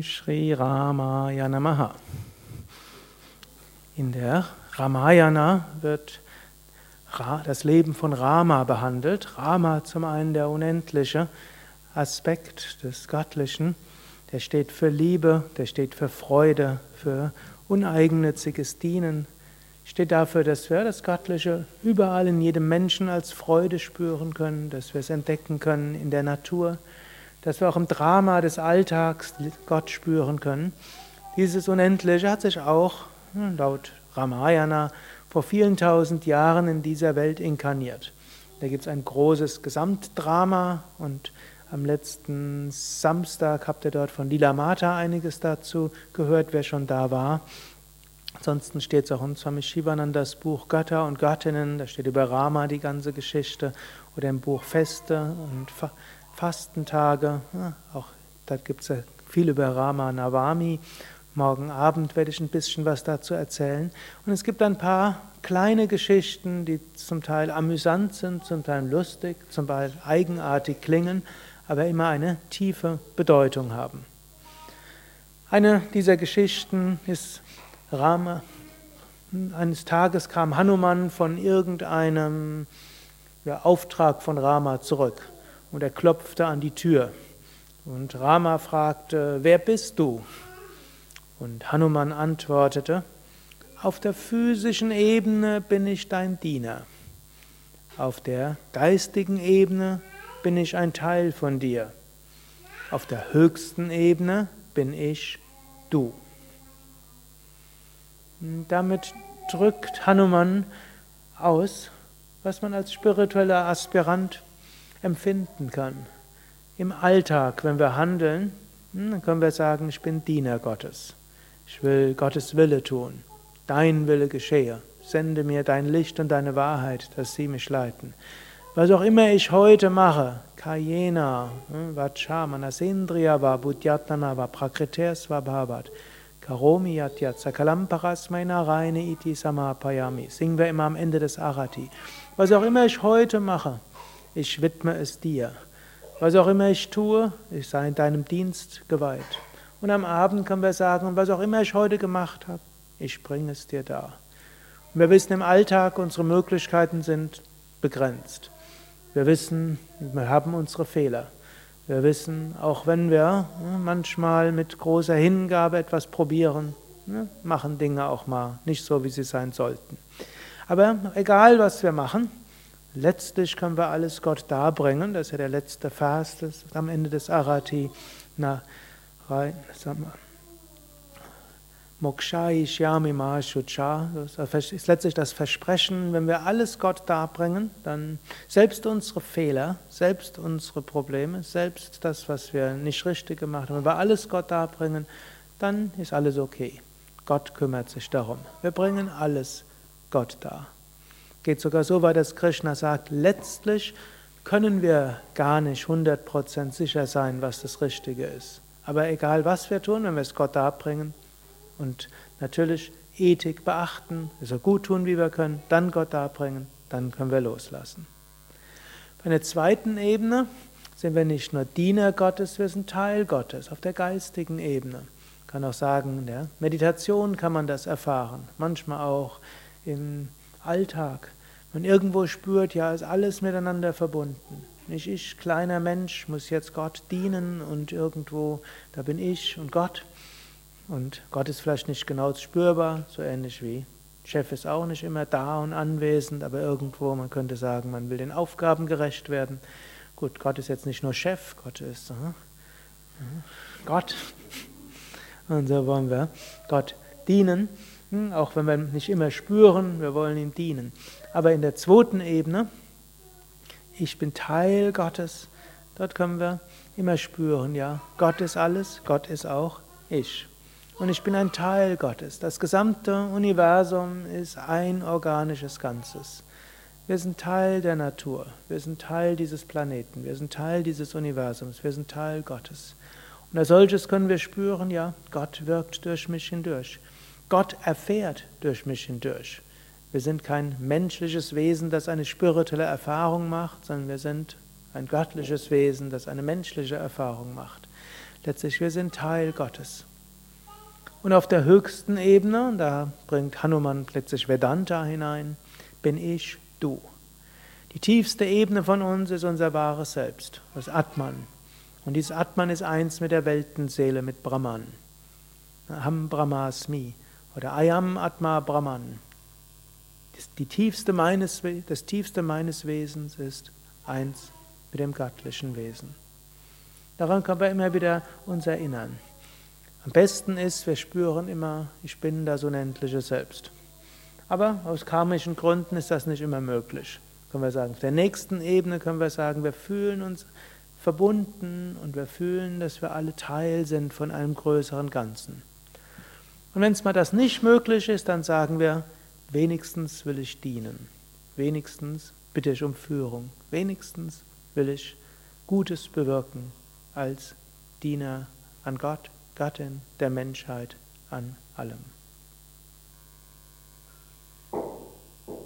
Om Shri Ramaya Namaha. In der Ramayana wird das Leben von Rama behandelt. Rama zum einen der unendliche Aspekt des Göttlichen, der steht für Liebe, der steht für Freude, für uneigennütziges Dienen, steht dafür, dass wir das Göttliche überall in jedem Menschen als Freude spüren können, dass wir es entdecken können in der Natur, dass wir auch im Drama des Alltags Gott spüren können. Dieses Unendliche hat sich auch hm, laut Ramayana vor vielen tausend Jahren in dieser Welt inkarniert. Da gibt es ein großes Gesamtdrama und am letzten Samstag habt ihr dort von Lila Mata einiges dazu gehört, wer schon da war. Ansonsten steht es auch in Swami Shivanandas Buch Götter und Göttinnen, da steht über Rama die ganze Geschichte, oder im Buch Feste und Fastentage, ja, auch da gibt es viel über Rama Navami. Morgen Abend werde ich ein bisschen was dazu erzählen. Und es gibt ein paar kleine Geschichten, die zum Teil amüsant sind, zum Teil lustig, zum Teil eigenartig klingen, aber immer eine tiefe Bedeutung haben. Eine dieser Geschichten ist Rama. Eines Tages kam Hanuman von irgendeinem ja, Auftrag von Rama zurück und er klopfte an die Tür. Und Rama fragte, wer bist du? Und Hanuman antwortete, auf der physischen Ebene bin ich dein Diener. Auf der geistigen Ebene bin ich ein Teil von dir. Auf der höchsten Ebene bin ich du. Damit drückt Hanuman aus, was man als spiritueller Aspirant empfinden kann. Im Alltag, wenn wir handeln, hm, dann können wir sagen, ich bin Diener Gottes. Ich will Gottes Wille tun. Dein Wille geschehe. Sende mir dein Licht und deine Wahrheit, dass sie mich leiten. Was auch immer ich heute mache, Kayena, hm, Vacha, Manasendriya, va Buddhyatana, va Prakriter, Svabhavat, Karomi Sakalamparas, Meina Reine Iti Samapayami. Singen wir immer am Ende des Arati. Was auch immer ich heute mache, ich widme es dir. Was auch immer ich tue, ich sei in deinem Dienst geweiht. Und am Abend können wir sagen, was auch immer ich heute gemacht habe, ich bringe es dir da. Und wir wissen im Alltag, unsere Möglichkeiten sind begrenzt. Wir wissen, wir haben unsere Fehler. Wir wissen, auch wenn wir ne, manchmal mit großer Hingabe etwas probieren, ne, machen Dinge auch mal nicht so, wie sie sein sollten. Aber egal, was wir machen, letztlich können wir alles Gott darbringen. Das ist ja der letzte Vers das am Ende des Arati. Na, rein, sagen wir, Mokshai Shyami Mahashucha, das ist letztlich das Versprechen, wenn wir alles Gott darbringen, dann selbst unsere Fehler, selbst unsere Probleme, selbst das, was wir nicht richtig gemacht haben, wenn wir alles Gott darbringen, dann ist alles okay. Gott kümmert sich darum. Wir bringen alles Gott dar. Geht sogar so weit, dass Krishna sagt, letztlich können wir gar nicht 100% sicher sein, was das Richtige ist. Aber egal was wir tun, wenn wir es Gott darbringen und natürlich Ethik beachten, so gut tun, wie wir können, dann Gott darbringen, dann können wir loslassen. Bei einer zweiten Ebene sind wir nicht nur Diener Gottes, wir sind Teil Gottes auf der geistigen Ebene. Man kann auch sagen, in der Meditation kann man das erfahren, manchmal auch im Alltag. Man irgendwo spürt, ja, ist alles miteinander verbunden. Nicht ich, kleiner Mensch, muss jetzt Gott dienen und irgendwo, da bin ich und Gott. Und Gott ist vielleicht nicht genau spürbar, so ähnlich wie Chef ist auch nicht immer da und anwesend, aber irgendwo, man könnte sagen, man will den Aufgaben gerecht werden. Gut, Gott ist jetzt nicht nur Chef, Gott ist uh, Gott. Und so wollen wir Gott dienen, auch wenn wir nicht immer spüren, wir wollen ihm dienen. Aber in der zweiten Ebene, ich bin Teil Gottes. Dort können wir immer spüren, ja, Gott ist alles, Gott ist auch ich. Und ich bin ein Teil Gottes. Das gesamte Universum ist ein organisches Ganzes. Wir sind Teil der Natur. Wir sind Teil dieses Planeten. Wir sind Teil dieses Universums. Wir sind Teil Gottes. Und als solches können wir spüren, ja, Gott wirkt durch mich hindurch. Gott erfährt durch mich hindurch. Wir sind kein menschliches Wesen, das eine spirituelle Erfahrung macht, sondern wir sind ein göttliches Wesen, das eine menschliche Erfahrung macht. Letztlich, wir sind Teil Gottes. Und auf der höchsten Ebene, da bringt Hanuman letztlich Vedanta hinein, bin ich du. Die tiefste Ebene von uns ist unser wahres Selbst, das Atman. Und dieses Atman ist eins mit der Weltenseele, mit Brahman. Aham Brahmasmi oder Ayam Atma Brahman. Die tiefste meines, das tiefste meines Wesens ist eins mit dem göttlichen Wesen. Daran können wir immer wieder uns erinnern. Am besten ist, wir spüren immer, ich bin das unendliche Selbst. Aber aus karmischen Gründen ist das nicht immer möglich. Können wir sagen, auf der nächsten Ebene können wir sagen, wir fühlen uns verbunden und wir fühlen, dass wir alle Teil sind von einem größeren Ganzen. Und wenn es mal das nicht möglich ist, dann sagen wir, wenigstens will ich dienen. Wenigstens bitte ich um Führung. Wenigstens will ich Gutes bewirken als Diener an Gott, Gattin der Menschheit, an allem.